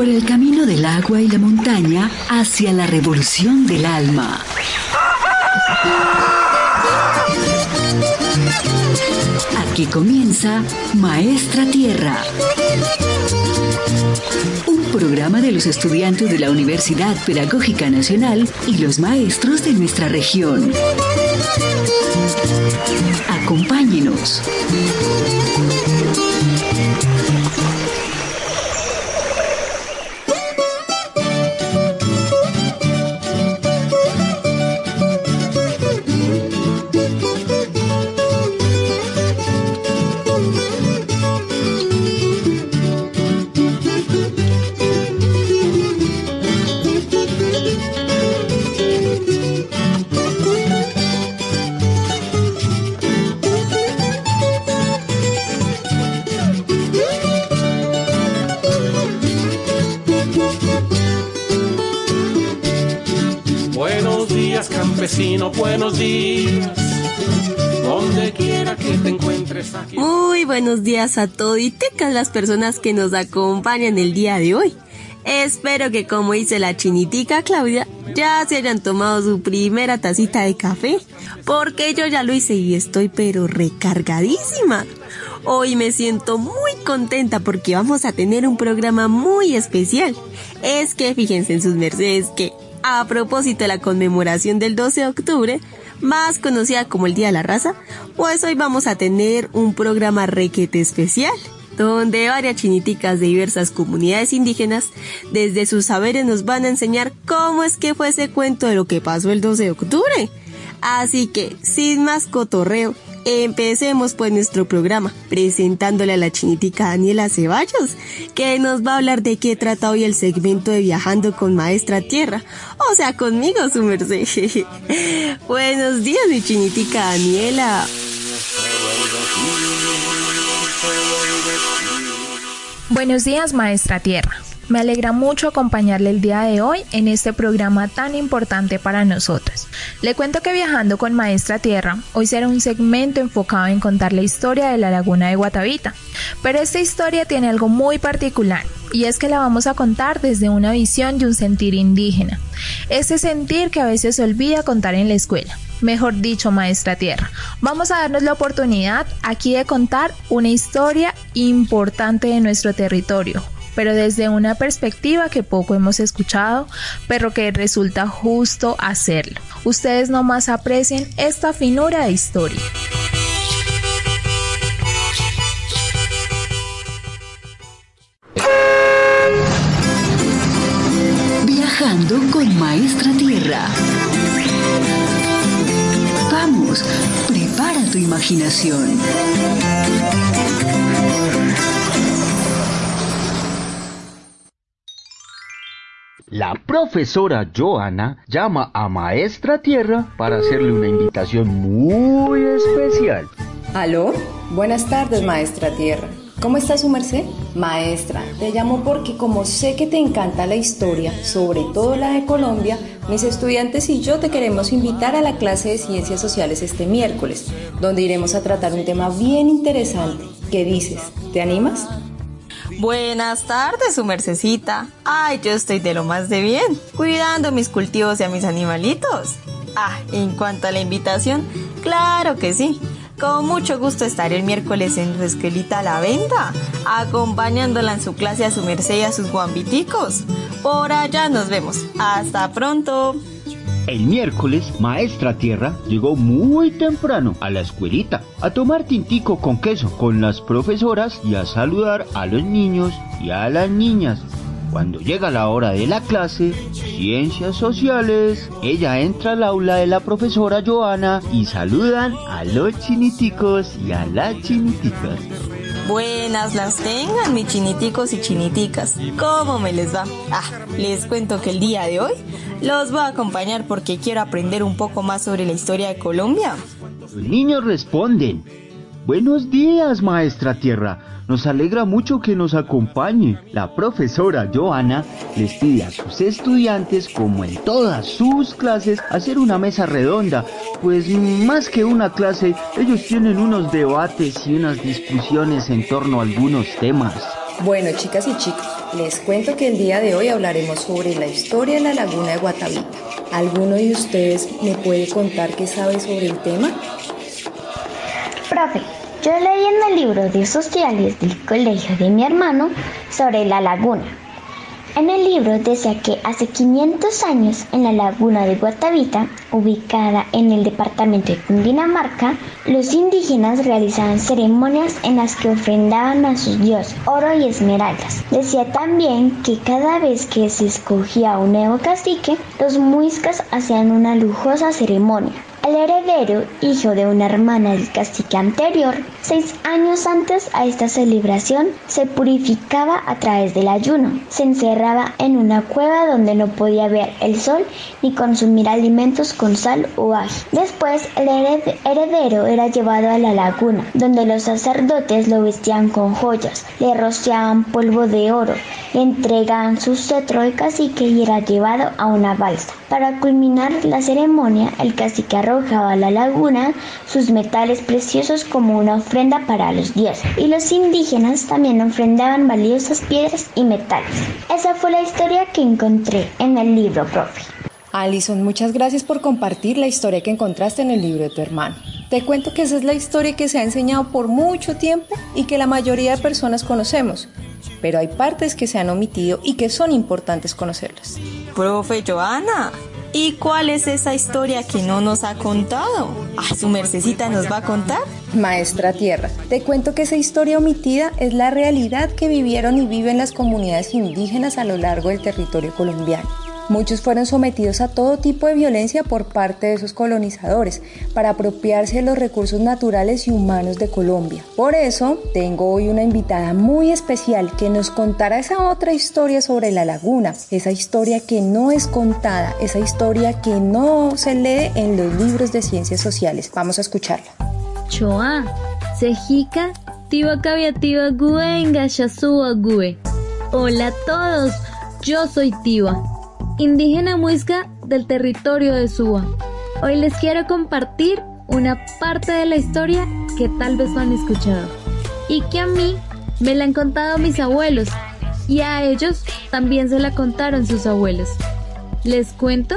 por el camino del agua y la montaña hacia la revolución del alma. Aquí comienza Maestra Tierra. Un programa de los estudiantes de la Universidad Pedagógica Nacional y los maestros de nuestra región. Acompáñenos. Buenos días a toditecas las personas que nos acompañan el día de hoy. Espero que como dice la chinitica Claudia, ya se hayan tomado su primera tacita de café, porque yo ya lo hice y estoy pero recargadísima. Hoy me siento muy contenta porque vamos a tener un programa muy especial. Es que fíjense en sus mercedes que a propósito de la conmemoración del 12 de octubre, más conocida como el Día de la Raza, pues hoy vamos a tener un programa requete especial, donde varias chiniticas de diversas comunidades indígenas, desde sus saberes nos van a enseñar cómo es que fue ese cuento de lo que pasó el 12 de octubre. Así que, sin más cotorreo, empecemos pues nuestro programa presentándole a la chinitica Daniela Ceballos, que nos va a hablar de qué trata hoy el segmento de Viajando con Maestra Tierra, o sea, conmigo su merced. Buenos días, mi chinitica Daniela. Buenos días, Maestra Tierra. Me alegra mucho acompañarle el día de hoy en este programa tan importante para nosotros. Le cuento que viajando con Maestra Tierra, hoy será un segmento enfocado en contar la historia de la laguna de Guatavita. Pero esta historia tiene algo muy particular, y es que la vamos a contar desde una visión de un sentir indígena. Ese sentir que a veces se olvida contar en la escuela. Mejor dicho, Maestra Tierra, vamos a darnos la oportunidad aquí de contar una historia importante de nuestro territorio, pero desde una perspectiva que poco hemos escuchado, pero que resulta justo hacerlo. Ustedes nomás aprecien esta finura de historia. Viajando con Maestra Tierra. Vamos, prepara tu imaginación. La profesora Joana llama a Maestra Tierra para hacerle una invitación muy especial. ¿Aló? Buenas tardes, maestra Tierra. ¿Cómo está su merced? Maestra, te llamo porque como sé que te encanta la historia, sobre todo la de Colombia, mis estudiantes y yo te queremos invitar a la clase de Ciencias Sociales este miércoles, donde iremos a tratar un tema bien interesante. ¿Qué dices? ¿Te animas? Buenas tardes, su mercecita. Ay, yo estoy de lo más de bien, cuidando mis cultivos y a mis animalitos. Ah, en cuanto a la invitación, claro que sí. Con mucho gusto estaré el miércoles en su escuelita La Venta, acompañándola en su clase a su merced y a sus guambiticos. Por allá nos vemos. Hasta pronto. El miércoles, Maestra Tierra llegó muy temprano a la escuelita a tomar tintico con queso con las profesoras y a saludar a los niños y a las niñas. Cuando llega la hora de la clase, Ciencias Sociales, ella entra al aula de la profesora Joana y saludan a los chiniticos y a las chiniticas. Buenas las tengan, mis chiniticos y chiniticas. ¿Cómo me les va? Ah, les cuento que el día de hoy los voy a acompañar porque quiero aprender un poco más sobre la historia de Colombia. Los niños responden. Buenos días, Maestra Tierra. Nos alegra mucho que nos acompañe. La profesora Joana les pide a sus estudiantes, como en todas sus clases, hacer una mesa redonda, pues más que una clase, ellos tienen unos debates y unas discusiones en torno a algunos temas. Bueno, chicas y chicos, les cuento que el día de hoy hablaremos sobre la historia de la laguna de Guatavita. ¿Alguno de ustedes me puede contar qué sabe sobre el tema? Profe, yo leí en el libro de sociales del colegio de mi hermano sobre la laguna. En el libro decía que hace 500 años en la laguna de Guatavita, ubicada en el departamento de Cundinamarca, los indígenas realizaban ceremonias en las que ofrendaban a sus dioses oro y esmeraldas. Decía también que cada vez que se escogía un nuevo cacique, los muiscas hacían una lujosa ceremonia el heredero, hijo de una hermana del cacique anterior, seis años antes a esta celebración, se purificaba a través del ayuno. Se encerraba en una cueva donde no podía ver el sol ni consumir alimentos con sal o ají. Después, el heredero era llevado a la laguna, donde los sacerdotes lo vestían con joyas, le rociaban polvo de oro, le entregaban su cetro de cacique y era llevado a una balsa. Para culminar la ceremonia, el cacique arrojaba a la laguna sus metales preciosos como una ofrenda para los dioses, y los indígenas también ofrendaban valiosas piedras y metales. Esa fue la historia que encontré en el libro, profe. Alison, muchas gracias por compartir la historia que encontraste en el libro de tu hermano. Te cuento que esa es la historia que se ha enseñado por mucho tiempo y que la mayoría de personas conocemos, pero hay partes que se han omitido y que son importantes conocerlas. Profe Joana, ¿y cuál es esa historia que no nos ha contado? ¿A su mercecita nos va a contar? Maestra Tierra, te cuento que esa historia omitida es la realidad que vivieron y viven las comunidades indígenas a lo largo del territorio colombiano. Muchos fueron sometidos a todo tipo de violencia por parte de esos colonizadores para apropiarse de los recursos naturales y humanos de Colombia. Por eso tengo hoy una invitada muy especial que nos contará esa otra historia sobre la laguna, esa historia que no es contada, esa historia que no se lee en los libros de ciencias sociales. Vamos a escucharla. Choa, Sejica, Tiba. Hola a todos, yo soy Tiba indígena muisca del territorio de Suba. Hoy les quiero compartir una parte de la historia que tal vez no han escuchado y que a mí me la han contado mis abuelos y a ellos también se la contaron sus abuelos. Les cuento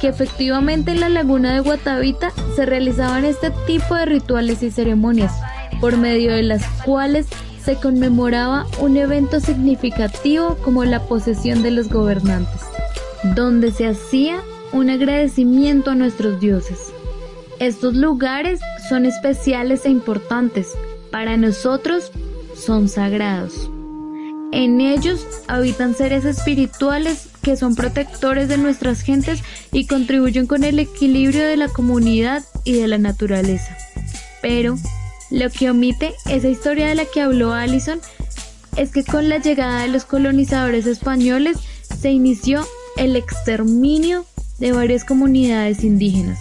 que efectivamente en la laguna de Guatavita se realizaban este tipo de rituales y ceremonias por medio de las cuales se conmemoraba un evento significativo como la posesión de los gobernantes donde se hacía un agradecimiento a nuestros dioses. Estos lugares son especiales e importantes. Para nosotros son sagrados. En ellos habitan seres espirituales que son protectores de nuestras gentes y contribuyen con el equilibrio de la comunidad y de la naturaleza. Pero lo que omite esa historia de la que habló Allison es que con la llegada de los colonizadores españoles se inició el exterminio de varias comunidades indígenas.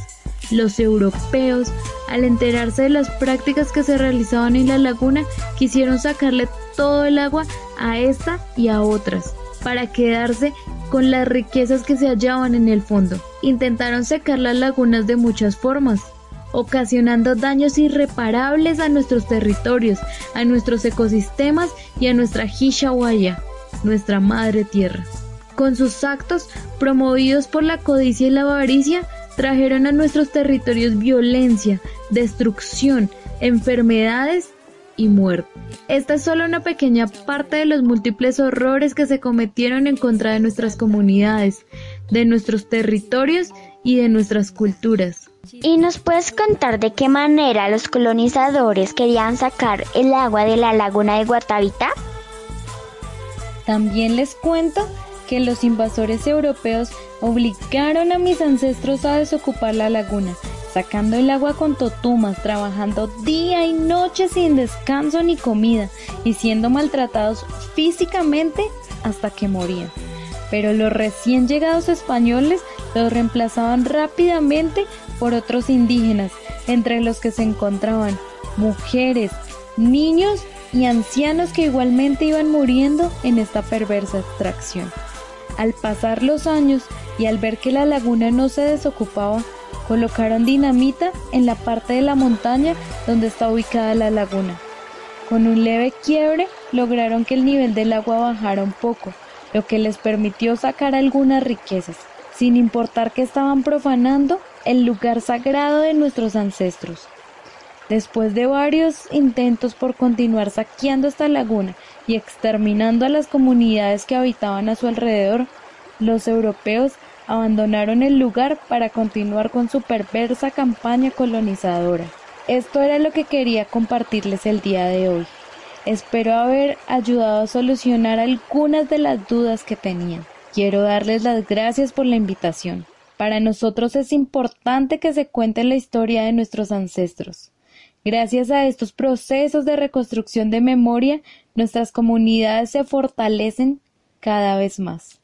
Los europeos, al enterarse de las prácticas que se realizaban en la laguna, quisieron sacarle todo el agua a esta y a otras, para quedarse con las riquezas que se hallaban en el fondo. Intentaron secar las lagunas de muchas formas, ocasionando daños irreparables a nuestros territorios, a nuestros ecosistemas y a nuestra Hishawaya, nuestra madre tierra. Con sus actos, promovidos por la codicia y la avaricia, trajeron a nuestros territorios violencia, destrucción, enfermedades y muerte. Esta es solo una pequeña parte de los múltiples horrores que se cometieron en contra de nuestras comunidades, de nuestros territorios y de nuestras culturas. ¿Y nos puedes contar de qué manera los colonizadores querían sacar el agua de la laguna de Guatavita? También les cuento que los invasores europeos obligaron a mis ancestros a desocupar la laguna, sacando el agua con totumas, trabajando día y noche sin descanso ni comida y siendo maltratados físicamente hasta que morían. Pero los recién llegados españoles los reemplazaban rápidamente por otros indígenas, entre los que se encontraban mujeres, niños y ancianos que igualmente iban muriendo en esta perversa extracción. Al pasar los años y al ver que la laguna no se desocupaba, colocaron dinamita en la parte de la montaña donde está ubicada la laguna. Con un leve quiebre lograron que el nivel del agua bajara un poco, lo que les permitió sacar algunas riquezas, sin importar que estaban profanando el lugar sagrado de nuestros ancestros. Después de varios intentos por continuar saqueando esta laguna y exterminando a las comunidades que habitaban a su alrededor, los europeos abandonaron el lugar para continuar con su perversa campaña colonizadora. Esto era lo que quería compartirles el día de hoy. Espero haber ayudado a solucionar algunas de las dudas que tenían. Quiero darles las gracias por la invitación. Para nosotros es importante que se cuente la historia de nuestros ancestros. Gracias a estos procesos de reconstrucción de memoria, nuestras comunidades se fortalecen cada vez más.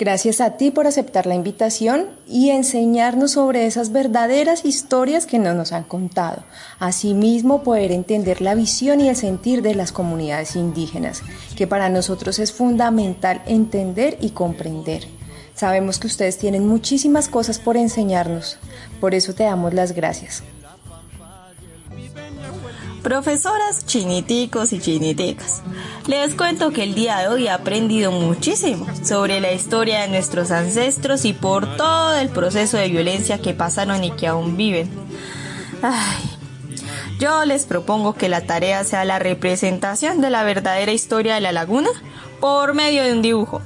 Gracias a ti por aceptar la invitación y enseñarnos sobre esas verdaderas historias que no nos han contado. Asimismo, poder entender la visión y el sentir de las comunidades indígenas, que para nosotros es fundamental entender y comprender. Sabemos que ustedes tienen muchísimas cosas por enseñarnos, por eso te damos las gracias. Profesoras chiniticos y chiniticas, les cuento que el día de hoy he aprendido muchísimo sobre la historia de nuestros ancestros y por todo el proceso de violencia que pasaron y que aún viven. Ay, yo les propongo que la tarea sea la representación de la verdadera historia de la laguna por medio de un dibujo.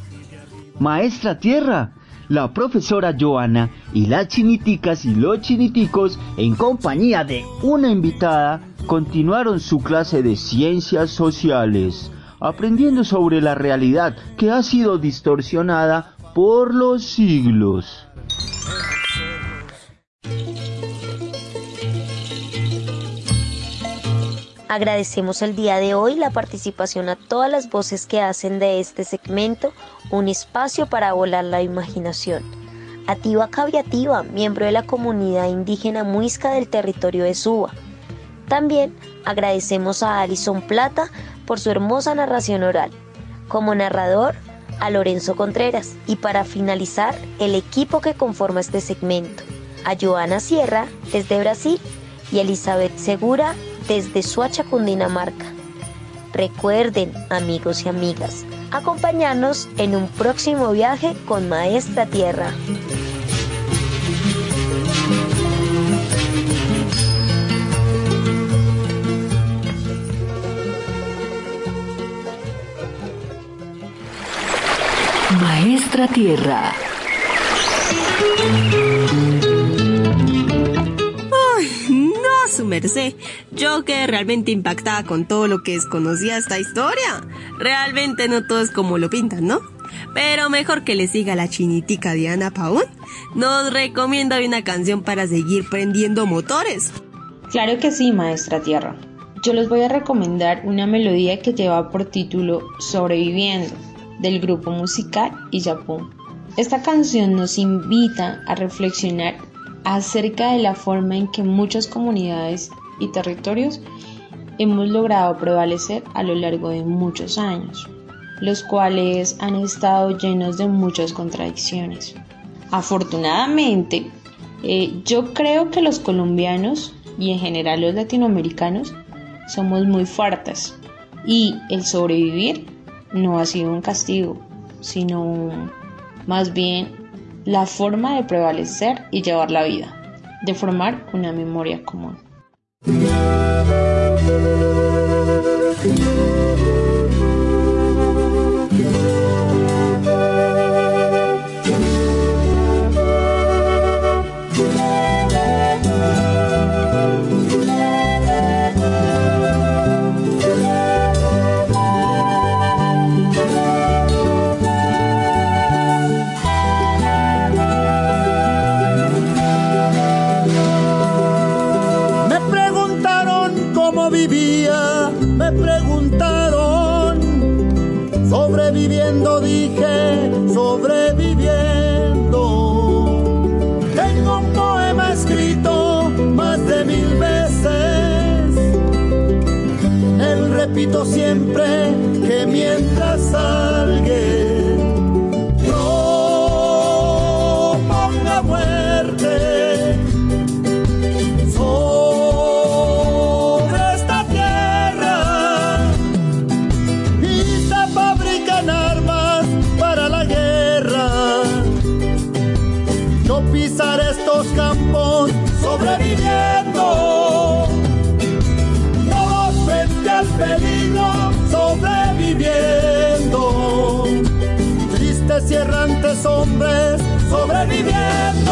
Maestra Tierra, la profesora Joana y las chiniticas y los chiniticos, en compañía de una invitada, continuaron su clase de ciencias sociales, aprendiendo sobre la realidad que ha sido distorsionada por los siglos. Agradecemos el día de hoy la participación a todas las voces que hacen de este segmento un espacio para volar la imaginación. Ativa Caviativa, miembro de la comunidad indígena muisca del territorio de Suba. También agradecemos a Alison Plata por su hermosa narración oral. Como narrador, a Lorenzo Contreras. Y para finalizar, el equipo que conforma este segmento. A Joana Sierra, desde Brasil, y Elizabeth Segura, desde Suacha, Cundinamarca. Recuerden, amigos y amigas, acompañarnos en un próximo viaje con Maestra Tierra. Maestra Tierra. su merced. Yo quedé realmente impactada con todo lo que desconocía esta historia. Realmente no todo es como lo pintan, ¿no? Pero mejor que le siga la chinitica Diana Paún. Nos recomienda una canción para seguir prendiendo motores. Claro que sí, maestra Tierra. Yo les voy a recomendar una melodía que lleva por título Sobreviviendo, del grupo musical Iyapú. Esta canción nos invita a reflexionar acerca de la forma en que muchas comunidades y territorios hemos logrado prevalecer a lo largo de muchos años, los cuales han estado llenos de muchas contradicciones. Afortunadamente, eh, yo creo que los colombianos y en general los latinoamericanos somos muy fuertes y el sobrevivir no ha sido un castigo, sino más bien la forma de prevalecer y llevar la vida, de formar una memoria común. Hombres, sobreviviendo.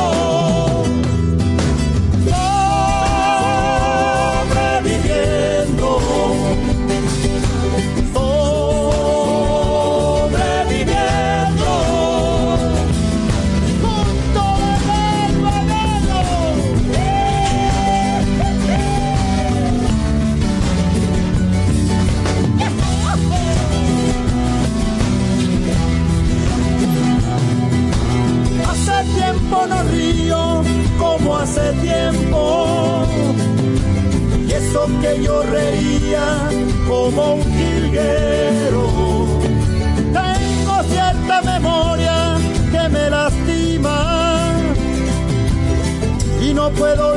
Como un jilguero. Tengo cierta memoria que me lastima. Y no puedo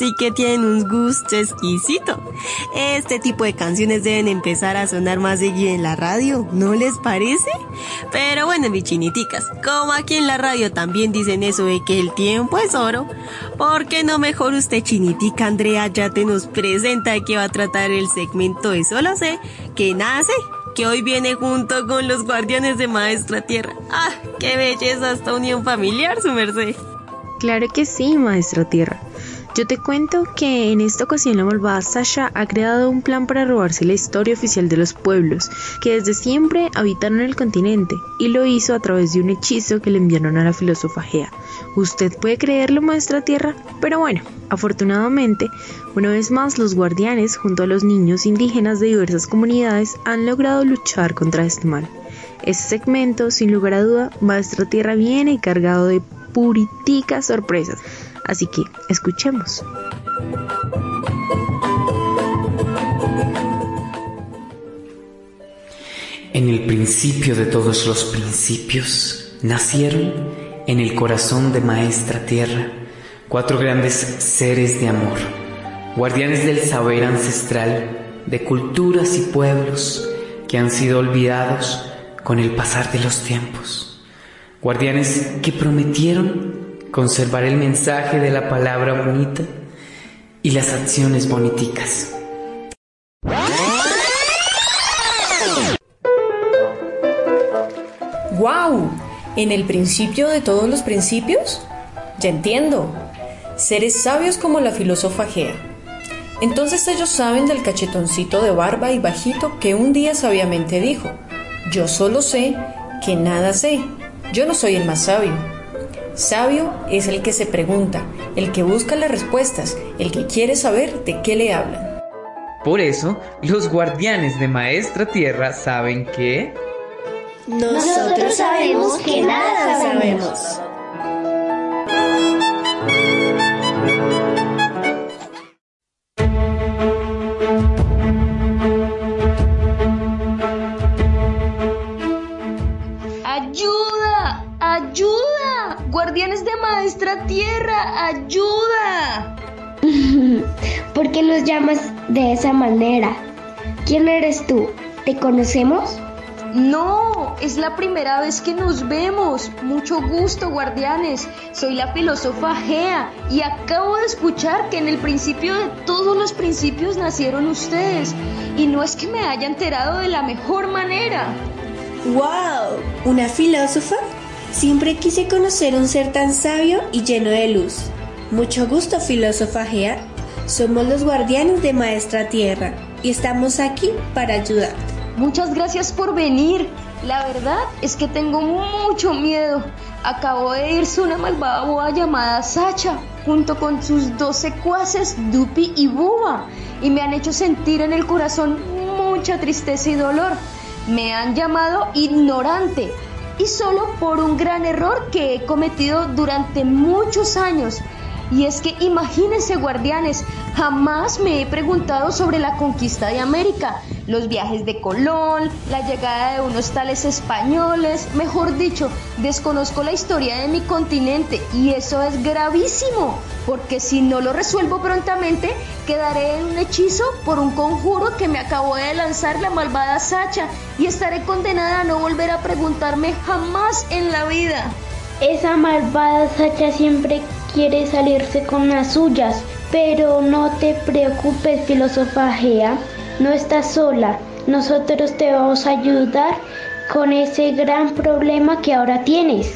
sí que tienen un gusto exquisito. Este tipo de canciones deben empezar a sonar más seguido en la radio, ¿no les parece? Pero bueno, mis chiniticas, como aquí en la radio también dicen eso de que el tiempo es oro, ¿por qué no mejor usted chinitica Andrea ya te nos presenta de qué va a tratar el segmento de Solo sé que nace? que hoy viene junto con los guardianes de Maestra Tierra. ¡Ah, qué belleza esta unión familiar, su merced! Claro que sí, Maestra Tierra. Yo te cuento que en esta ocasión la malvada Sasha ha creado un plan para robarse la historia oficial de los pueblos, que desde siempre habitaron el continente, y lo hizo a través de un hechizo que le enviaron a la filósofa Gea. ¿Usted puede creerlo, maestra Tierra? Pero bueno, afortunadamente, una vez más los guardianes, junto a los niños indígenas de diversas comunidades, han logrado luchar contra este mal. Este segmento, sin lugar a duda, Maestra Tierra viene cargado de puriticas sorpresas. Así que escuchemos. En el principio de todos los principios nacieron en el corazón de Maestra Tierra cuatro grandes seres de amor, guardianes del saber ancestral, de culturas y pueblos que han sido olvidados con el pasar de los tiempos, guardianes que prometieron conservar el mensaje de la palabra bonita y las acciones boniticas. ¡Wow! ¿En el principio de todos los principios? Ya entiendo. Seres sabios como la filósofa Gea. Entonces ellos saben del cachetoncito de barba y bajito que un día sabiamente dijo, yo solo sé que nada sé, yo no soy el más sabio. Sabio es el que se pregunta, el que busca las respuestas, el que quiere saber de qué le hablan. Por eso, los guardianes de Maestra Tierra saben que... Nosotros sabemos que nada sabemos. De Maestra Tierra, ayuda. ¿Por qué nos llamas de esa manera? ¿Quién eres tú? ¿Te conocemos? No, es la primera vez que nos vemos. Mucho gusto, guardianes. Soy la filósofa Gea y acabo de escuchar que en el principio de todos los principios nacieron ustedes. Y no es que me haya enterado de la mejor manera. ¡Wow! ¿Una filósofa? Siempre quise conocer un ser tan sabio y lleno de luz. Mucho gusto, filósofa Gea. Somos los guardianes de Maestra Tierra y estamos aquí para ayudarte. Muchas gracias por venir. La verdad es que tengo mucho miedo. Acabo de irse una malvada boa llamada Sacha, junto con sus dos secuaces, Dupi y Buba, y me han hecho sentir en el corazón mucha tristeza y dolor. Me han llamado ignorante, y solo por un gran error que he cometido durante muchos años. Y es que imagínense guardianes, jamás me he preguntado sobre la conquista de América, los viajes de Colón, la llegada de unos tales españoles, mejor dicho, desconozco la historia de mi continente y eso es gravísimo, porque si no lo resuelvo prontamente, quedaré en un hechizo por un conjuro que me acabó de lanzar la malvada Sacha y estaré condenada a no volver a preguntarme jamás en la vida. Esa malvada Sacha siempre quiere salirse con las suyas, pero no te preocupes, filósofa Gea, no estás sola. Nosotros te vamos a ayudar con ese gran problema que ahora tienes.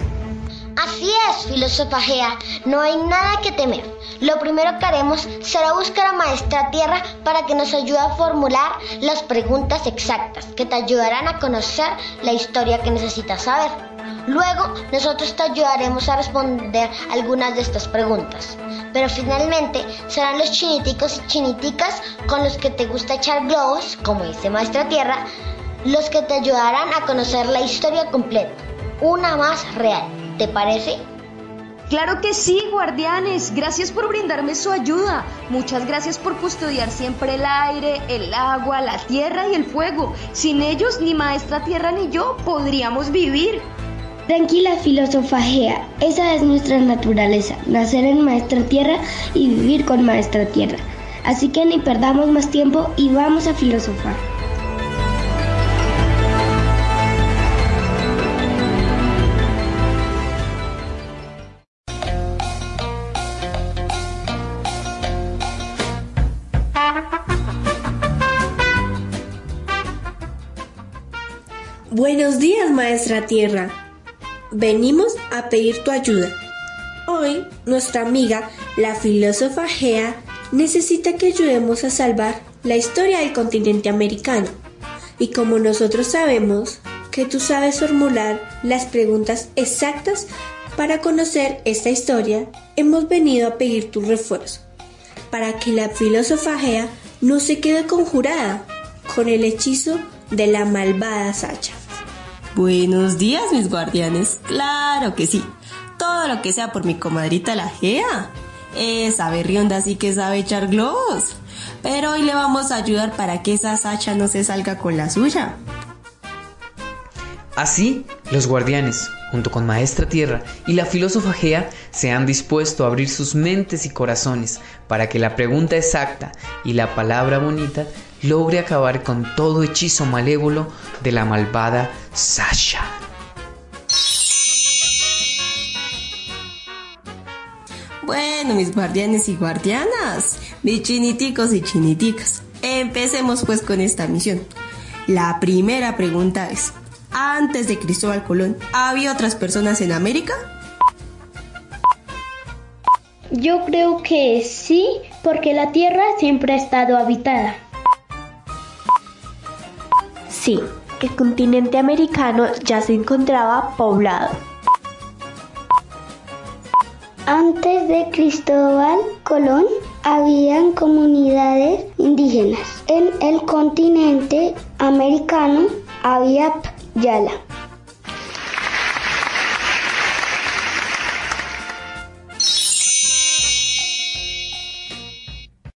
Así es, filósofa Gea, no hay nada que temer. Lo primero que haremos será buscar a Maestra Tierra para que nos ayude a formular las preguntas exactas que te ayudarán a conocer la historia que necesitas saber. Luego, nosotros te ayudaremos a responder algunas de estas preguntas. Pero finalmente, serán los chiniticos y chiniticas con los que te gusta echar globos, como dice Maestra Tierra, los que te ayudarán a conocer la historia completa, una más real. ¿Te parece? Claro que sí, guardianes. Gracias por brindarme su ayuda. Muchas gracias por custodiar siempre el aire, el agua, la tierra y el fuego. Sin ellos, ni Maestra Tierra ni yo podríamos vivir. Tranquila, filósofa Gea, esa es nuestra naturaleza, nacer en Maestra Tierra y vivir con Maestra Tierra. Así que ni perdamos más tiempo y vamos a filosofar. Buenos días, Maestra Tierra. Venimos a pedir tu ayuda. Hoy, nuestra amiga, la filósofa Gea, necesita que ayudemos a salvar la historia del continente americano. Y como nosotros sabemos que tú sabes formular las preguntas exactas para conocer esta historia, hemos venido a pedir tu refuerzo, para que la filósofa Gea no se quede conjurada con el hechizo de la malvada Sacha. Buenos días, mis guardianes. Claro que sí. Todo lo que sea por mi comadrita la Gea. Esa berrionda sí que sabe echar globos. Pero hoy le vamos a ayudar para que esa Sacha no se salga con la suya. Así, los guardianes, junto con Maestra Tierra y la filósofa Gea, se han dispuesto a abrir sus mentes y corazones para que la pregunta exacta y la palabra bonita logre acabar con todo hechizo malévolo de la malvada Sasha. Bueno, mis guardianes y guardianas, mis chiniticos y chiniticas, empecemos pues con esta misión. La primera pregunta es, antes de Cristóbal Colón, ¿había otras personas en América? Yo creo que sí, porque la Tierra siempre ha estado habitada. Sí, el continente americano ya se encontraba poblado. Antes de Cristóbal Colón habían comunidades indígenas. En el continente americano había Yala.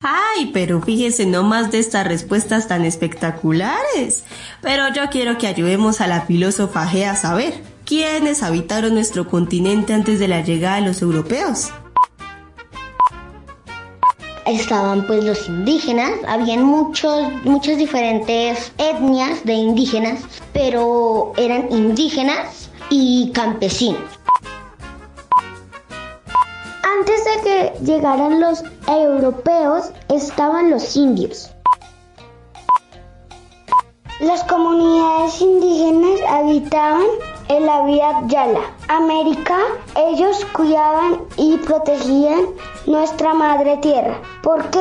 Ay, pero fíjese nomás de estas respuestas tan espectaculares. Pero yo quiero que ayudemos a la filósofa G a saber quiénes habitaron nuestro continente antes de la llegada de los europeos. Estaban pues los indígenas, habían muchos, muchas diferentes etnias de indígenas, pero eran indígenas y campesinos. Antes de que llegaran los europeos estaban los indios. Las comunidades indígenas habitaban en la vía Yala, América. Ellos cuidaban y protegían nuestra madre tierra, porque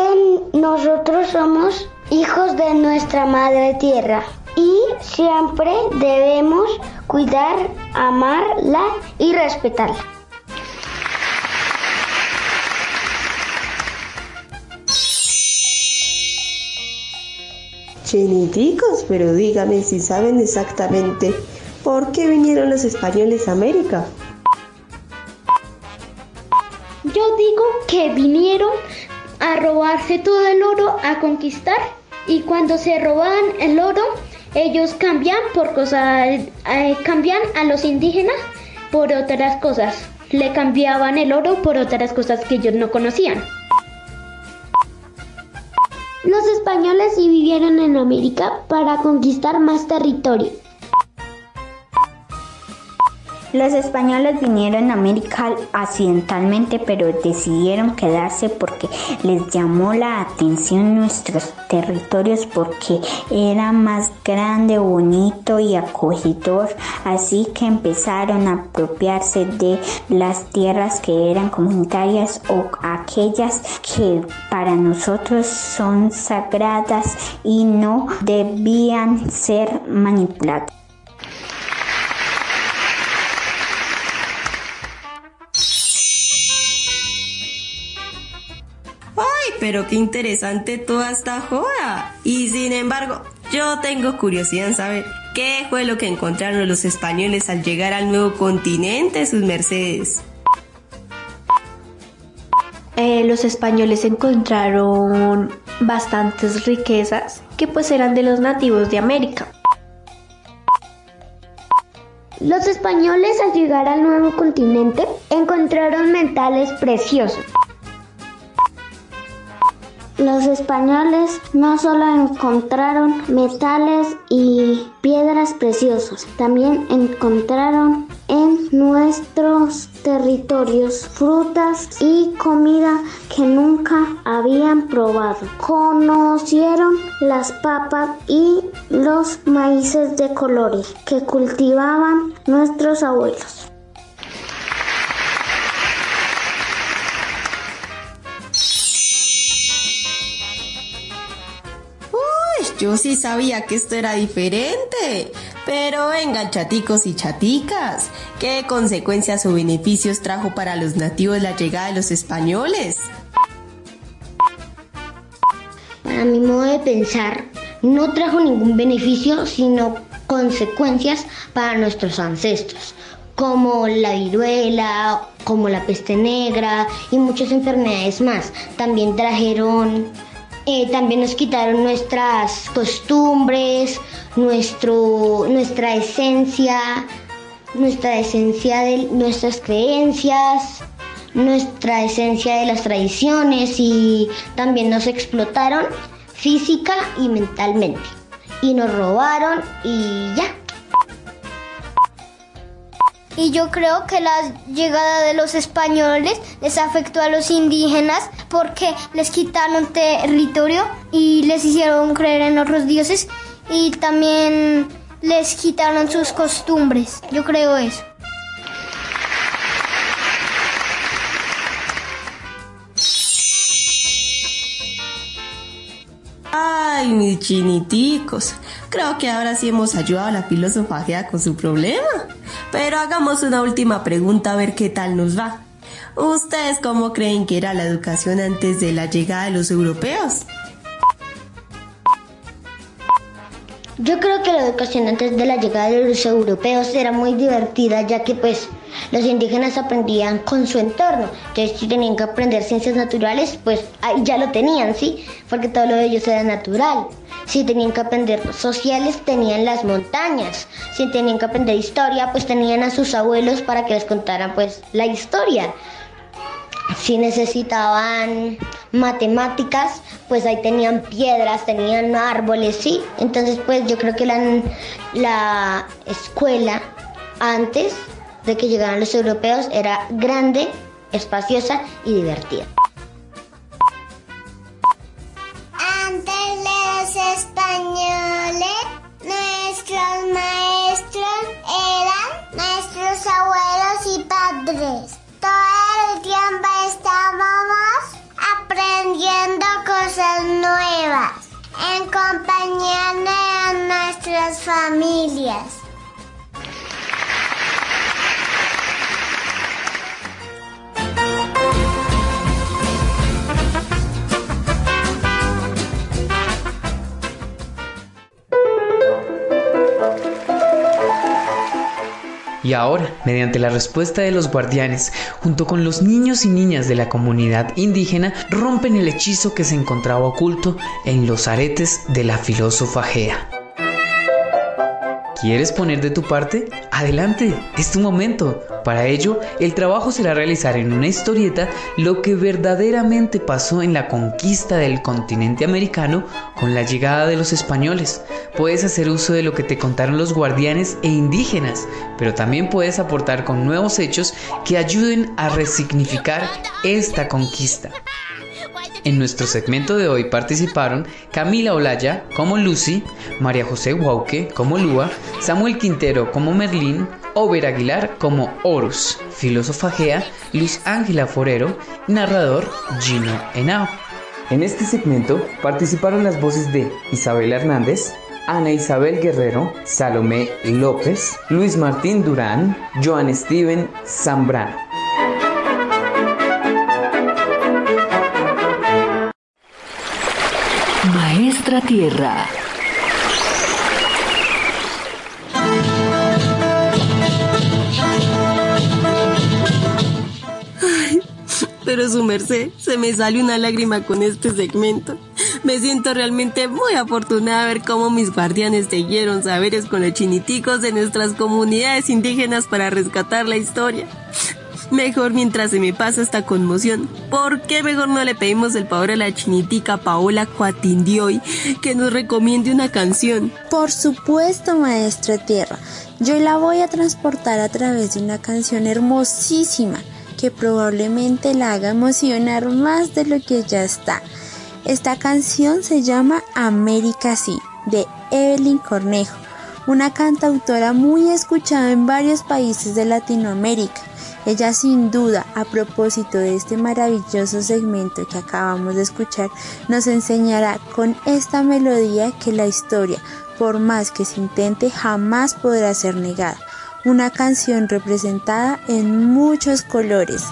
nosotros somos hijos de nuestra madre tierra y siempre debemos cuidar, amarla y respetarla. Chiniticos, pero dígame si saben exactamente por qué vinieron los españoles a América. Yo digo que vinieron a robarse todo el oro, a conquistar, y cuando se robaban el oro, ellos cambian por cosas, eh, cambian a los indígenas por otras cosas. Le cambiaban el oro por otras cosas que ellos no conocían. Los españoles sí vivieron en América para conquistar más territorio. Los españoles vinieron a América accidentalmente, pero decidieron quedarse porque les llamó la atención nuestros territorios porque era más grande, bonito y acogedor. Así que empezaron a apropiarse de las tierras que eran comunitarias o aquellas que para nosotros son sagradas y no debían ser manipuladas. Pero qué interesante toda esta joda! Y sin embargo, yo tengo curiosidad en saber qué fue lo que encontraron los españoles al llegar al nuevo continente, sus mercedes. Eh, los españoles encontraron bastantes riquezas que pues eran de los nativos de América. Los españoles al llegar al nuevo continente encontraron metales preciosos. Los españoles no solo encontraron metales y piedras preciosas, también encontraron en nuestros territorios frutas y comida que nunca habían probado. Conocieron las papas y los maíces de colores que cultivaban nuestros abuelos. Yo sí sabía que esto era diferente. Pero vengan chaticos y chaticas, ¿qué consecuencias o beneficios trajo para los nativos la llegada de los españoles? A mi modo de pensar, no trajo ningún beneficio, sino consecuencias para nuestros ancestros, como la viruela, como la peste negra y muchas enfermedades más. También trajeron, eh, también nos quitaron nuestras costumbres, nuestro, nuestra esencia, nuestra esencia de nuestras creencias, nuestra esencia de las tradiciones y también nos explotaron física y mentalmente. Y nos robaron y ya. Y yo creo que la llegada de los españoles les afectó a los indígenas porque les quitaron territorio y les hicieron creer en otros dioses y también les quitaron sus costumbres. Yo creo eso. Ay, mis chiniticos. Creo que ahora sí hemos ayudado a la filosofía con su problema. Pero hagamos una última pregunta a ver qué tal nos va. ¿Ustedes cómo creen que era la educación antes de la llegada de los europeos? Yo creo que la educación antes de la llegada de los europeos era muy divertida, ya que pues los indígenas aprendían con su entorno. Entonces si tenían que aprender ciencias naturales, pues ahí ya lo tenían, ¿sí? Porque todo lo de ellos era natural. Si tenían que aprender sociales, tenían las montañas. Si tenían que aprender historia, pues tenían a sus abuelos para que les contaran pues la historia si necesitaban matemáticas, pues ahí tenían piedras, tenían árboles, sí. Entonces, pues yo creo que la, la escuela antes de que llegaran los europeos era grande, espaciosa y divertida. Españoles, nuestros maestros eran nuestros abuelos y padres. Todo el tiempo estábamos aprendiendo cosas nuevas en compañía de nuestras familias. Y ahora, mediante la respuesta de los guardianes, junto con los niños y niñas de la comunidad indígena, rompen el hechizo que se encontraba oculto en los aretes de la filósofa Gea. ¿Quieres poner de tu parte? Adelante, es tu momento. Para ello, el trabajo será realizar en una historieta lo que verdaderamente pasó en la conquista del continente americano con la llegada de los españoles. Puedes hacer uso de lo que te contaron los guardianes e indígenas, pero también puedes aportar con nuevos hechos que ayuden a resignificar esta conquista. En nuestro segmento de hoy participaron Camila Olaya como Lucy, María José Huauque como Lua, Samuel Quintero como Merlín, Ober Aguilar como Horus, filósofa Gea, Luz Ángela Forero narrador Gino Henao. En este segmento participaron las voces de Isabel Hernández, Ana Isabel Guerrero, Salomé López, Luis Martín Durán, Joan Steven Zambrano. Tierra. Pero su merced, se me sale una lágrima con este segmento. Me siento realmente muy afortunada de ver cómo mis guardianes tejeron saberes con los chiniticos de nuestras comunidades indígenas para rescatar la historia. Mejor mientras se me pasa esta conmoción, ¿por qué mejor no le pedimos el favor a la chinitica Paola Cuatindioy que nos recomiende una canción? Por supuesto, maestra Tierra. Yo la voy a transportar a través de una canción hermosísima que probablemente la haga emocionar más de lo que ya está. Esta canción se llama América Sí, de Evelyn Cornejo, una cantautora muy escuchada en varios países de Latinoamérica Ella sin duda, a propósito de este maravilloso segmento que acabamos de escuchar, nos enseñará con esta melodía que la historia, por más que se intente, jamás podrá ser negada. Una canción representada en muchos colores.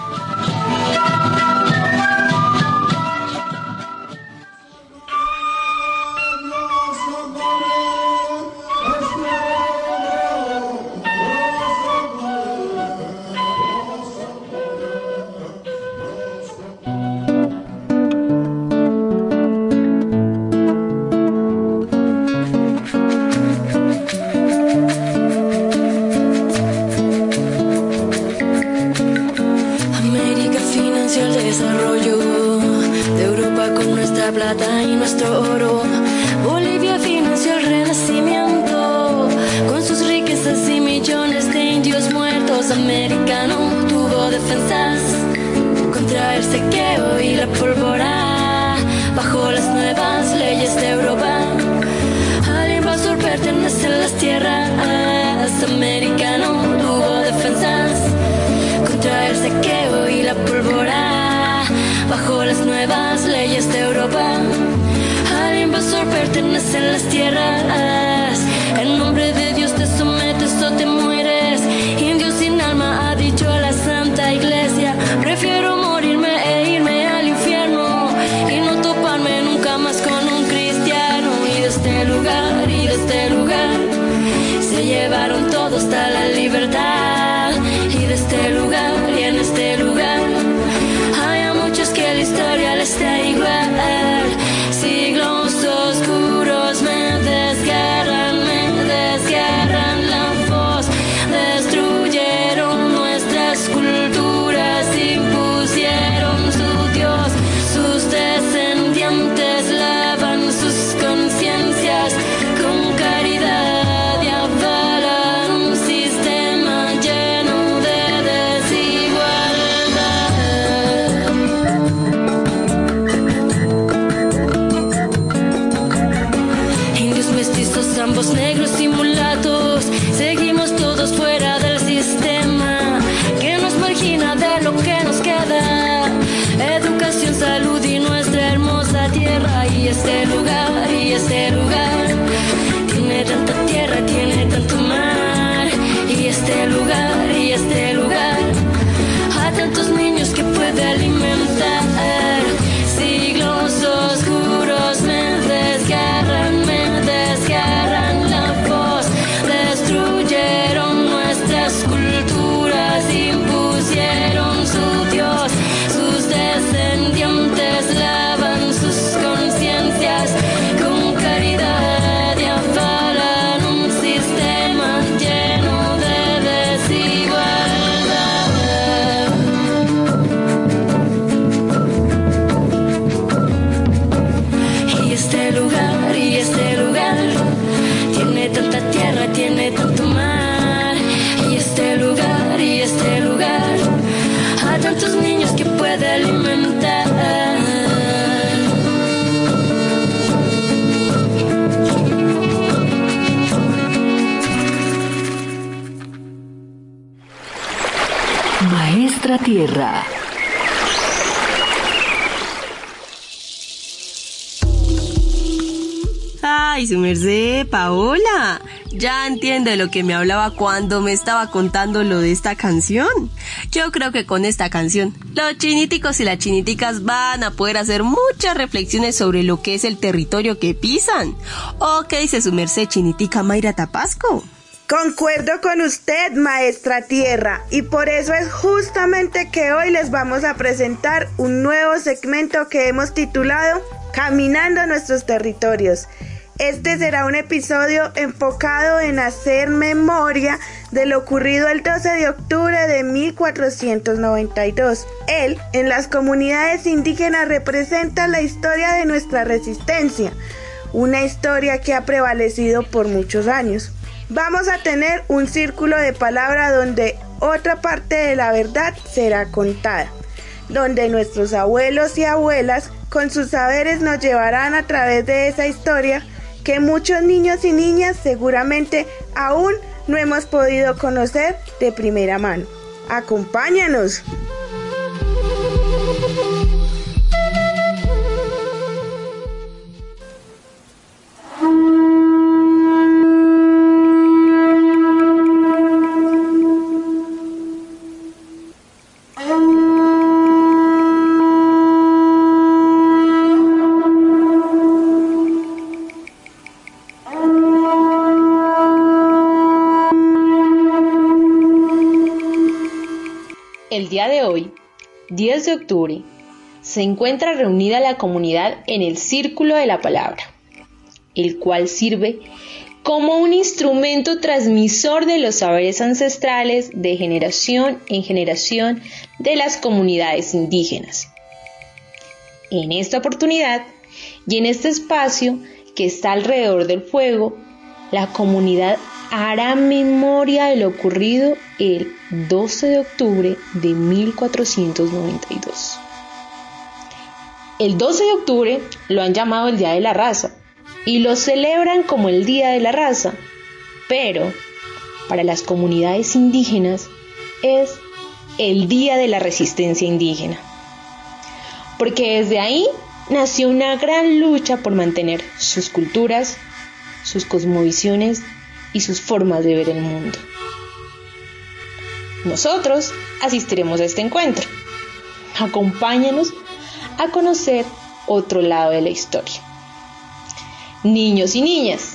Tierra. Su merced, Paola. Ya entiendo lo que me hablaba cuando me estaba contando lo de esta canción. Yo creo que con esta canción, los chiníticos y las chiniticas van a poder hacer muchas reflexiones sobre lo que es el territorio que pisan. ¿O qué dice su merced chinitica Mayra Tapasco? Concuerdo con usted, maestra Tierra, y por eso es justamente que hoy les vamos a presentar un nuevo segmento que hemos titulado Caminando nuestros territorios. Este será un episodio enfocado en hacer memoria de lo ocurrido el 12 de octubre de 1492. Él, en las comunidades indígenas, representa la historia de nuestra resistencia, una historia que ha prevalecido por muchos años vamos a tener un círculo de palabra donde otra parte de la verdad será contada, donde nuestros abuelos y abuelas con sus saberes nos llevarán a través de esa historia que muchos niños y niñas seguramente aún no hemos podido conocer de primera mano. Acompáñanos. Día de hoy, 10 de octubre, se encuentra reunida la comunidad en el Círculo de la Palabra, el cual sirve como un instrumento transmisor de los saberes ancestrales de generación en generación de las comunidades indígenas. En esta oportunidad y en este espacio que está alrededor del fuego, la comunidad hará memoria de lo ocurrido el 12 de octubre de 1492. El 12 de octubre lo han llamado el Día de la Raza y lo celebran como el Día de la Raza, pero para las comunidades indígenas es el Día de la Resistencia Indígena, porque desde ahí nació una gran lucha por mantener sus culturas, sus cosmovisiones y sus formas de ver el mundo. Nosotros asistiremos a este encuentro. Acompáñanos a conocer otro lado de la historia. Niños y niñas,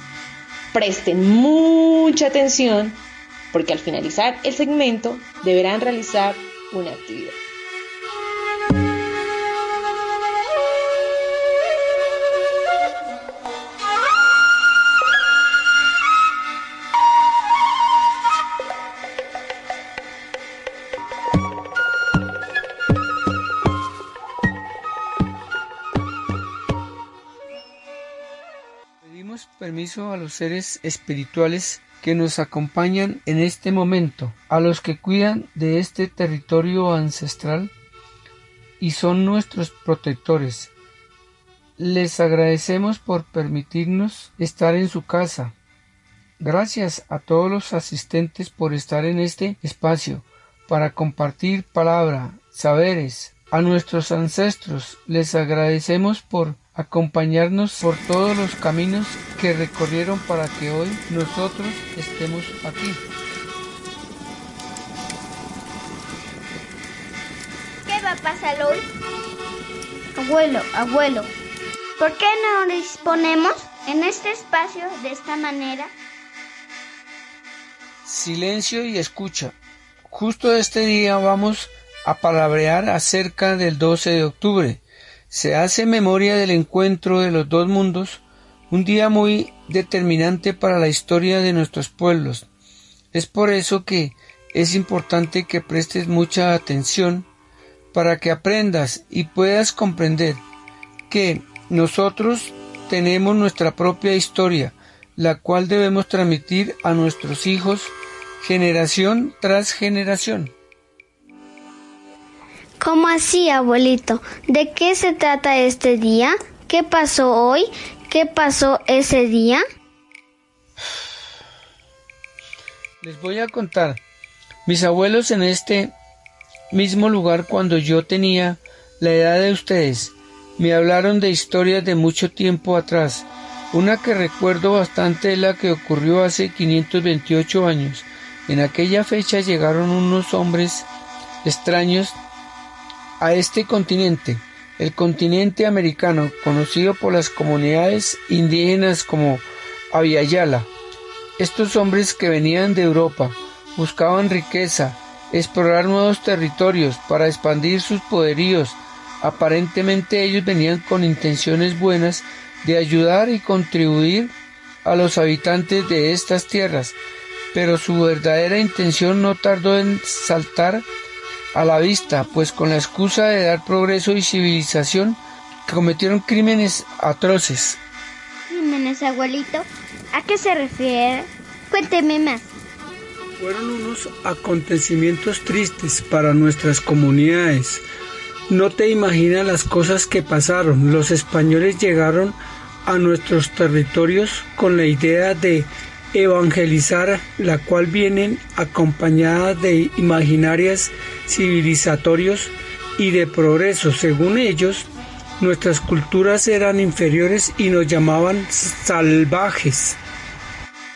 presten mucha atención porque al finalizar el segmento deberán realizar una actividad. A los seres espirituales que nos acompañan en este momento, a los que cuidan de este territorio ancestral y son nuestros protectores. Les agradecemos por permitirnos estar en su casa. Gracias a todos los asistentes por estar en este espacio para compartir palabra, saberes. A nuestros ancestros les agradecemos por acompañarnos por todos los caminos que recorrieron para que hoy nosotros estemos aquí. ¿Qué va a pasar hoy? Abuelo, abuelo, ¿por qué no disponemos en este espacio de esta manera? Silencio y escucha. Justo este día vamos a palabrear acerca del 12 de octubre. Se hace memoria del encuentro de los dos mundos, un día muy determinante para la historia de nuestros pueblos. Es por eso que es importante que prestes mucha atención para que aprendas y puedas comprender que nosotros tenemos nuestra propia historia, la cual debemos transmitir a nuestros hijos generación tras generación. ¿Cómo así, abuelito? ¿De qué se trata este día? ¿Qué pasó hoy? ¿Qué pasó ese día? Les voy a contar. Mis abuelos en este mismo lugar cuando yo tenía la edad de ustedes me hablaron de historias de mucho tiempo atrás. Una que recuerdo bastante es la que ocurrió hace 528 años. En aquella fecha llegaron unos hombres extraños a este continente, el continente americano, conocido por las comunidades indígenas como Aviala. Estos hombres que venían de Europa buscaban riqueza, explorar nuevos territorios para expandir sus poderíos. Aparentemente ellos venían con intenciones buenas de ayudar y contribuir a los habitantes de estas tierras, pero su verdadera intención no tardó en saltar a la vista, pues con la excusa de dar progreso y civilización cometieron crímenes atroces. ¿Crímenes, abuelito? ¿A qué se refiere? Cuénteme más. Fueron unos acontecimientos tristes para nuestras comunidades. No te imaginas las cosas que pasaron. Los españoles llegaron a nuestros territorios con la idea de evangelizar, la cual vienen acompañada de imaginarias civilizatorios y de progreso. Según ellos, nuestras culturas eran inferiores y nos llamaban salvajes.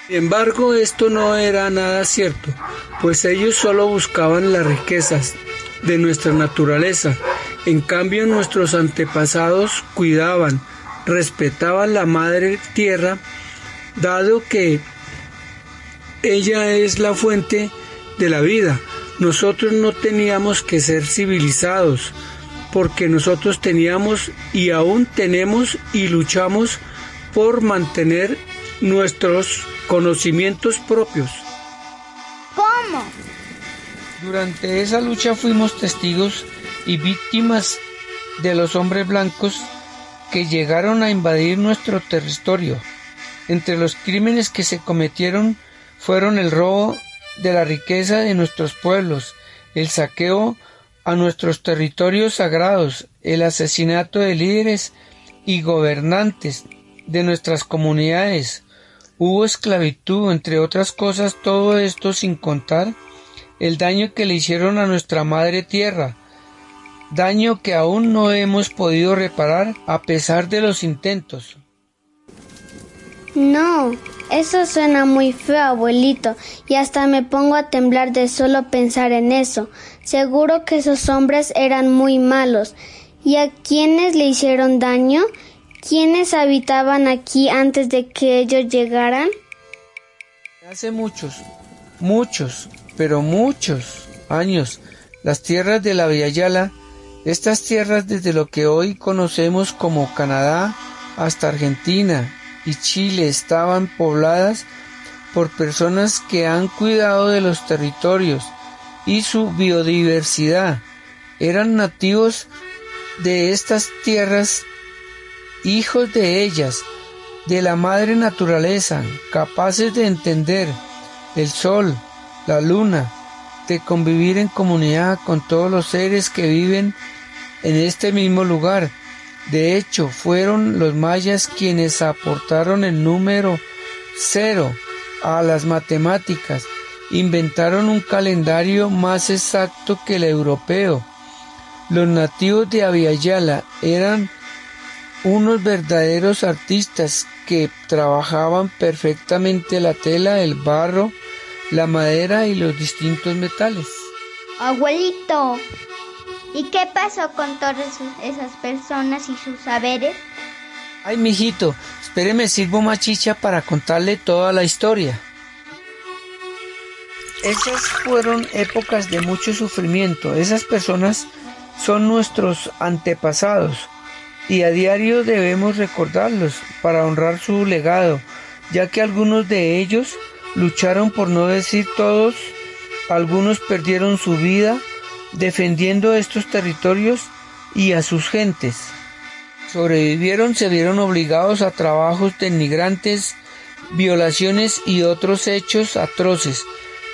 Sin embargo, esto no era nada cierto, pues ellos solo buscaban las riquezas de nuestra naturaleza. En cambio, nuestros antepasados cuidaban, respetaban la madre tierra, dado que ella es la fuente de la vida. Nosotros no teníamos que ser civilizados, porque nosotros teníamos y aún tenemos y luchamos por mantener nuestros conocimientos propios. ¿Cómo? Durante esa lucha fuimos testigos y víctimas de los hombres blancos que llegaron a invadir nuestro territorio. Entre los crímenes que se cometieron fueron el robo de la riqueza de nuestros pueblos, el saqueo a nuestros territorios sagrados, el asesinato de líderes y gobernantes de nuestras comunidades, Hubo esclavitud, entre otras cosas, todo esto sin contar el daño que le hicieron a nuestra madre tierra, daño que aún no hemos podido reparar a pesar de los intentos. No, eso suena muy feo, abuelito, y hasta me pongo a temblar de solo pensar en eso. Seguro que esos hombres eran muy malos. ¿Y a quienes le hicieron daño? ¿Quiénes habitaban aquí antes de que ellos llegaran? Hace muchos, muchos, pero muchos años, las tierras de la Yala, estas tierras desde lo que hoy conocemos como Canadá hasta Argentina y Chile estaban pobladas por personas que han cuidado de los territorios y su biodiversidad. Eran nativos de estas tierras hijos de ellas, de la madre naturaleza, capaces de entender el sol, la luna, de convivir en comunidad con todos los seres que viven en este mismo lugar. De hecho, fueron los mayas quienes aportaron el número cero a las matemáticas, inventaron un calendario más exacto que el europeo. Los nativos de Aviala eran unos verdaderos artistas que trabajaban perfectamente la tela, el barro, la madera y los distintos metales. Abuelito, ¿y qué pasó con todas esas personas y sus saberes? Ay, mijito, espéreme sirvo machicha para contarle toda la historia. Esas fueron épocas de mucho sufrimiento. Esas personas son nuestros antepasados y a diario debemos recordarlos para honrar su legado, ya que algunos de ellos lucharon por no decir todos, algunos perdieron su vida defendiendo estos territorios y a sus gentes. Sobrevivieron, se vieron obligados a trabajos denigrantes, violaciones y otros hechos atroces.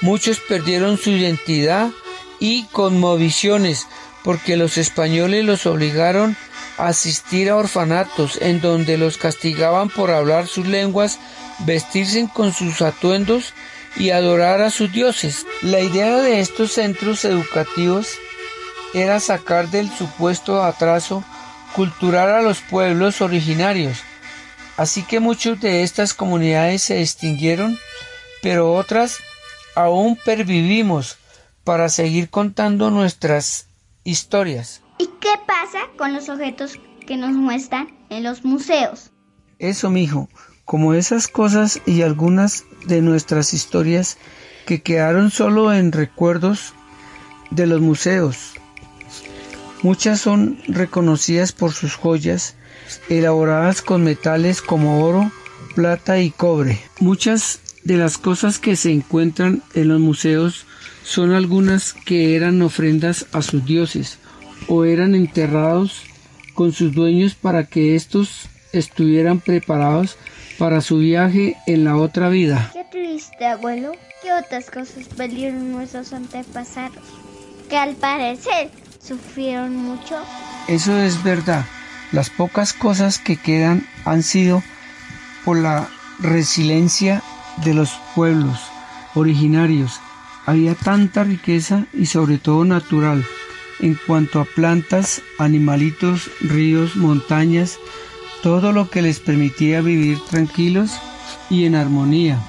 Muchos perdieron su identidad y conmoviciones porque los españoles los obligaron asistir a orfanatos en donde los castigaban por hablar sus lenguas, vestirse con sus atuendos y adorar a sus dioses. La idea de estos centros educativos era sacar del supuesto atraso cultural a los pueblos originarios. Así que muchas de estas comunidades se extinguieron, pero otras aún pervivimos para seguir contando nuestras historias. ¿Y qué pasa con los objetos que nos muestran en los museos? Eso, mijo, como esas cosas y algunas de nuestras historias que quedaron solo en recuerdos de los museos. Muchas son reconocidas por sus joyas, elaboradas con metales como oro, plata y cobre. Muchas de las cosas que se encuentran en los museos son algunas que eran ofrendas a sus dioses o eran enterrados con sus dueños para que éstos estuvieran preparados para su viaje en la otra vida. Qué triste, abuelo. ¿Qué otras cosas perdieron nuestros antepasados? Que al parecer sufrieron mucho. Eso es verdad. Las pocas cosas que quedan han sido por la resiliencia de los pueblos originarios. Había tanta riqueza y sobre todo natural en cuanto a plantas, animalitos, ríos, montañas, todo lo que les permitía vivir tranquilos y en armonía.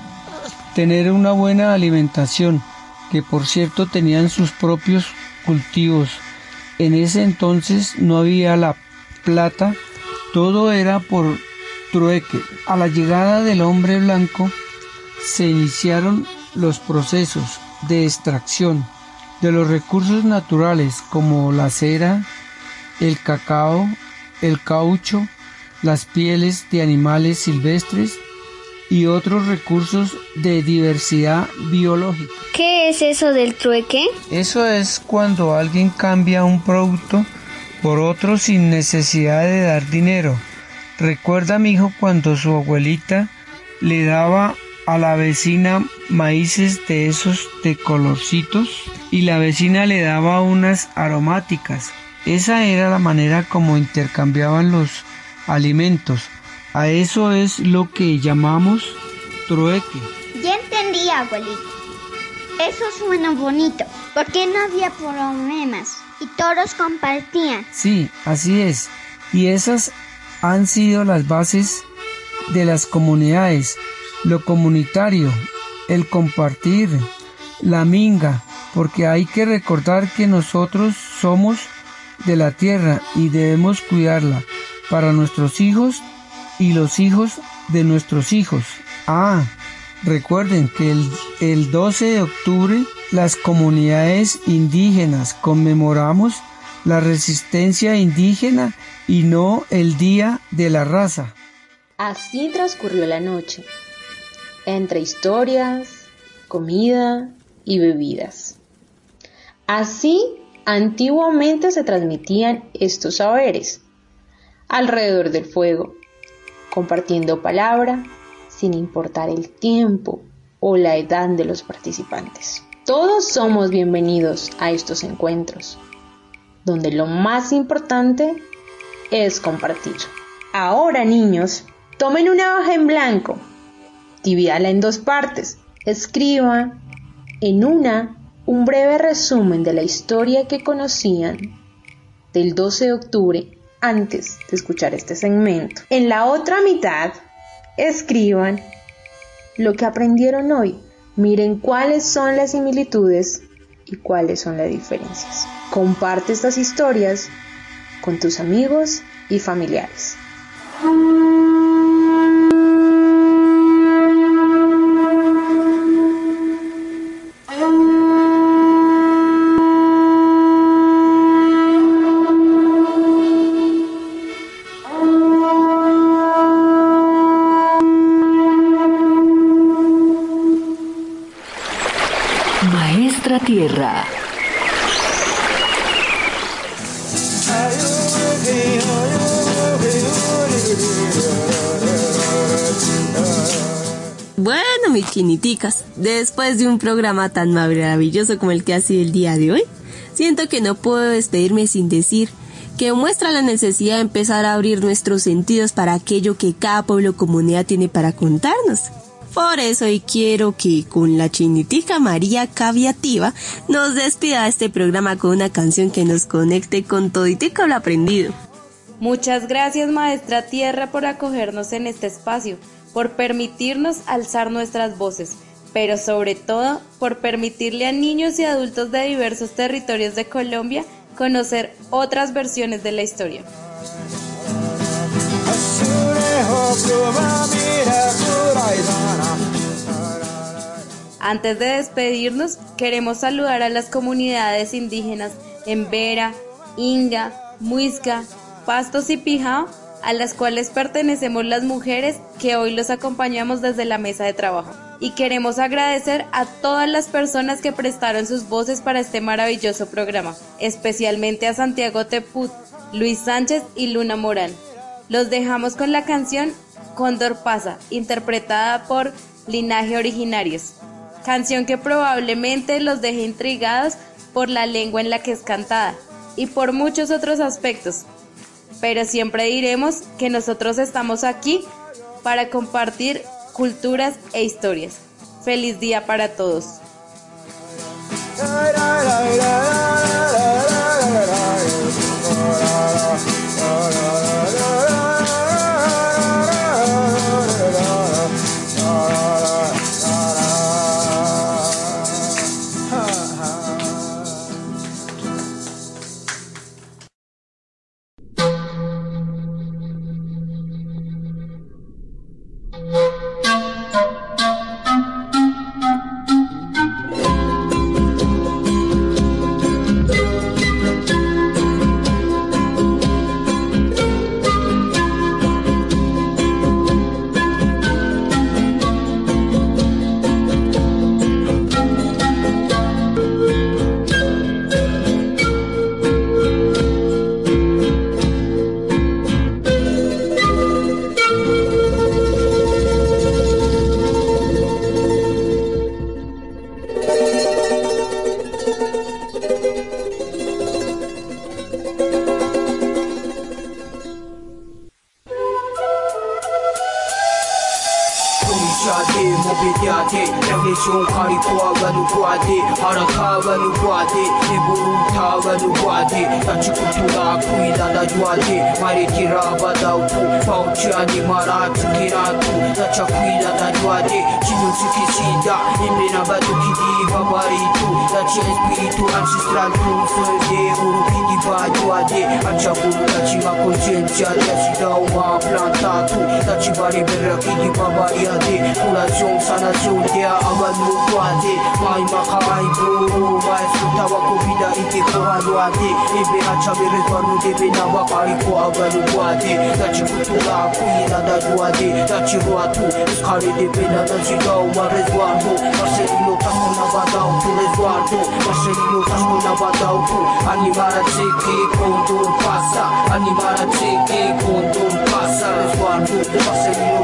Tener una buena alimentación, que por cierto tenían sus propios cultivos. En ese entonces no había la plata, todo era por trueque. A la llegada del hombre blanco se iniciaron los procesos de extracción de los recursos naturales como la cera, el cacao, el caucho, las pieles de animales silvestres y otros recursos de diversidad biológica. ¿Qué es eso del trueque? Eso es cuando alguien cambia un producto por otro sin necesidad de dar dinero. Recuerda mi hijo cuando su abuelita le daba a la vecina maíces de esos de colorcitos y la vecina le daba unas aromáticas. Esa era la manera como intercambiaban los alimentos. A eso es lo que llamamos trueque. Ya entendí, abuelito. Eso suena bonito, porque no había problemas y todos compartían. Sí, así es. Y esas han sido las bases de las comunidades, lo comunitario, el compartir, la minga, porque hay que recordar que nosotros somos de la tierra y debemos cuidarla para nuestros hijos y los hijos de nuestros hijos. Ah, recuerden que el, el 12 de octubre las comunidades indígenas conmemoramos la resistencia indígena y no el día de la raza. Así transcurrió la noche, entre historias, comida y bebidas. Así antiguamente se transmitían estos saberes alrededor del fuego, compartiendo palabra sin importar el tiempo o la edad de los participantes. Todos somos bienvenidos a estos encuentros, donde lo más importante es compartir. Ahora niños, tomen una hoja en blanco, divídala en dos partes, escriban en una un breve resumen de la historia que conocían del 12 de octubre antes de escuchar este segmento. En la otra mitad, escriban lo que aprendieron hoy. Miren cuáles son las similitudes y cuáles son las diferencias. Comparte estas historias con tus amigos y familiares. Chiniticas, después de un programa tan maravilloso como el que ha sido el día de hoy, siento que no puedo despedirme sin decir que muestra la necesidad de empezar a abrir nuestros sentidos para aquello que cada pueblo o comunidad tiene para contarnos. Por eso hoy quiero que con la chinitica María Caviativa nos despida este programa con una canción que nos conecte con toditico lo aprendido. Muchas gracias Maestra Tierra por acogernos en este espacio, por permitirnos alzar nuestras voces, pero sobre todo por permitirle a niños y adultos de diversos territorios de Colombia conocer otras versiones de la historia. Antes de despedirnos, queremos saludar a las comunidades indígenas en Vera, Inga, Muisca, Pastos y Pijao, a las cuales pertenecemos las mujeres que hoy los acompañamos desde la mesa de trabajo. Y queremos agradecer a todas las personas que prestaron sus voces para este maravilloso programa, especialmente a Santiago Teput, Luis Sánchez y Luna Morán. Los dejamos con la canción Cóndor pasa, interpretada por Linaje Originarios, canción que probablemente los deje intrigados por la lengua en la que es cantada y por muchos otros aspectos. Pero siempre diremos que nosotros estamos aquí para compartir culturas e historias. Feliz día para todos. Tebo utawala waje Tachukutula kuidada yuaje Marekira badautu Pauchani maratu kiratu. Tachakuidada yuaje Chinusuki shida Imena badukidi babaritu Tachi espiritu ancestral Tunferde urukidi bajuaje Achakuru tachi makonciencia Tachida uma plantatu. Tachi bari berrakidi babariade Curación sanación Dea Mai Maimaka guru, mai tabaku Solidarité pour un doigté Et Béra Chabere Tornu Debe Nawa Pariko Avalu Boate Tachi Kutura Kuyi Nada Doate Tachi Roatu na Debe Marcelino Tu Rezuardo Marcelino Tasko Navadao Tu Pasa Animara Tiki Kondon Pasa Rezuardo Marcelino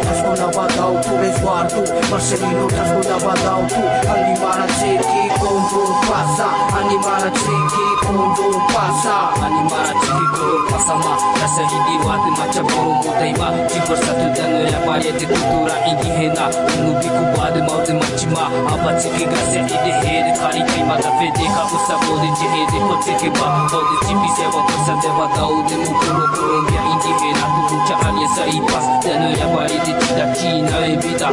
Tu Marcelino Tu Pasa marachiki undu pasa ani marachiki kuru pasa ma rasa hindi wati macam burung mutai ma kipur satu danu ya pari eti kutura indi he na unu biku badu mauti machi ma apa chiki gase indi he kari kai ma dafe deka usa bodi jihe de kote ke ba bodi jipi sewa kusa dewa tau de mu kuru kuru ya indi he na kuru cha alia sa i pas danu ya pari eti tida ki na bita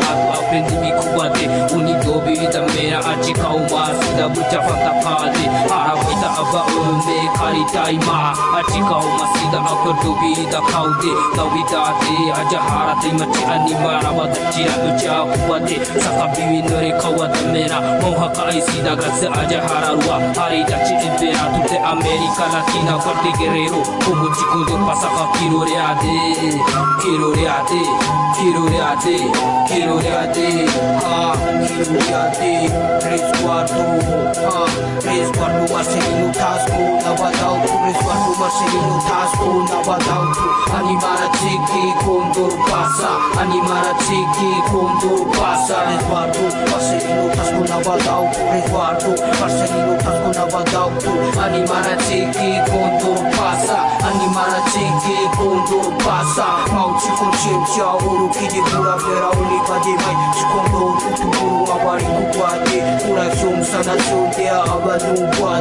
dobi ita mera aji kau ma sida buja fanta padi ha, Hawaida aba ulunde kari taima Atika umasida akutubi da kaude Tawida te ajahara te machi anima Rawad jira ucha kuwate Sakabiwi nore kawad mera Mohaka aisida gatse ajahara ruwa Harida chi ibera tute Amerika Latina Korte guerrero Kuhu chikundo pasaka kiroreade Kiroreade Kiroreade Kiroreade Ha Kiroreade Tres cuarto Ha Tres cuarto Marcelino Tasco na badau tu Rizwanu Marcelino Tasco Ani mara ciki kundur pasa Ani mara ciki kundur pasa Rizwanu Marcelino Tasco na badau tu Rizwanu Marcelino Tasco Ani mara ciki kundur pasa Ani mara ciki kundur pasa Mau cikun cipcia uru kiji pura vera uli pade mai Cikun do tutu buru awari kukwate Kurai sum sana sum dia abadu kwate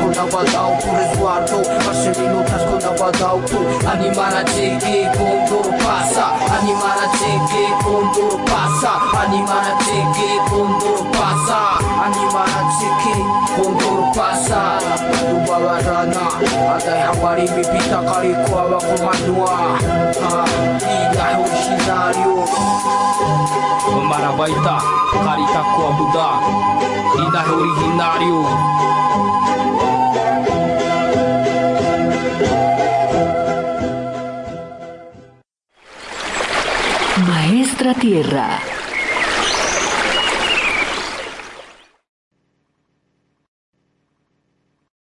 tasku na wadałku Rezwartu, Ani mara ciebie pasa Ani mara ciebie pasa Ani mara ciebie pasa Ani mara ciebie konduru pasa Dubala rana Ada habari mipita kariku awa kumanua Ida hushinariu Marabaita, Karitaku Abuda, Ida originário Maestra Tierra.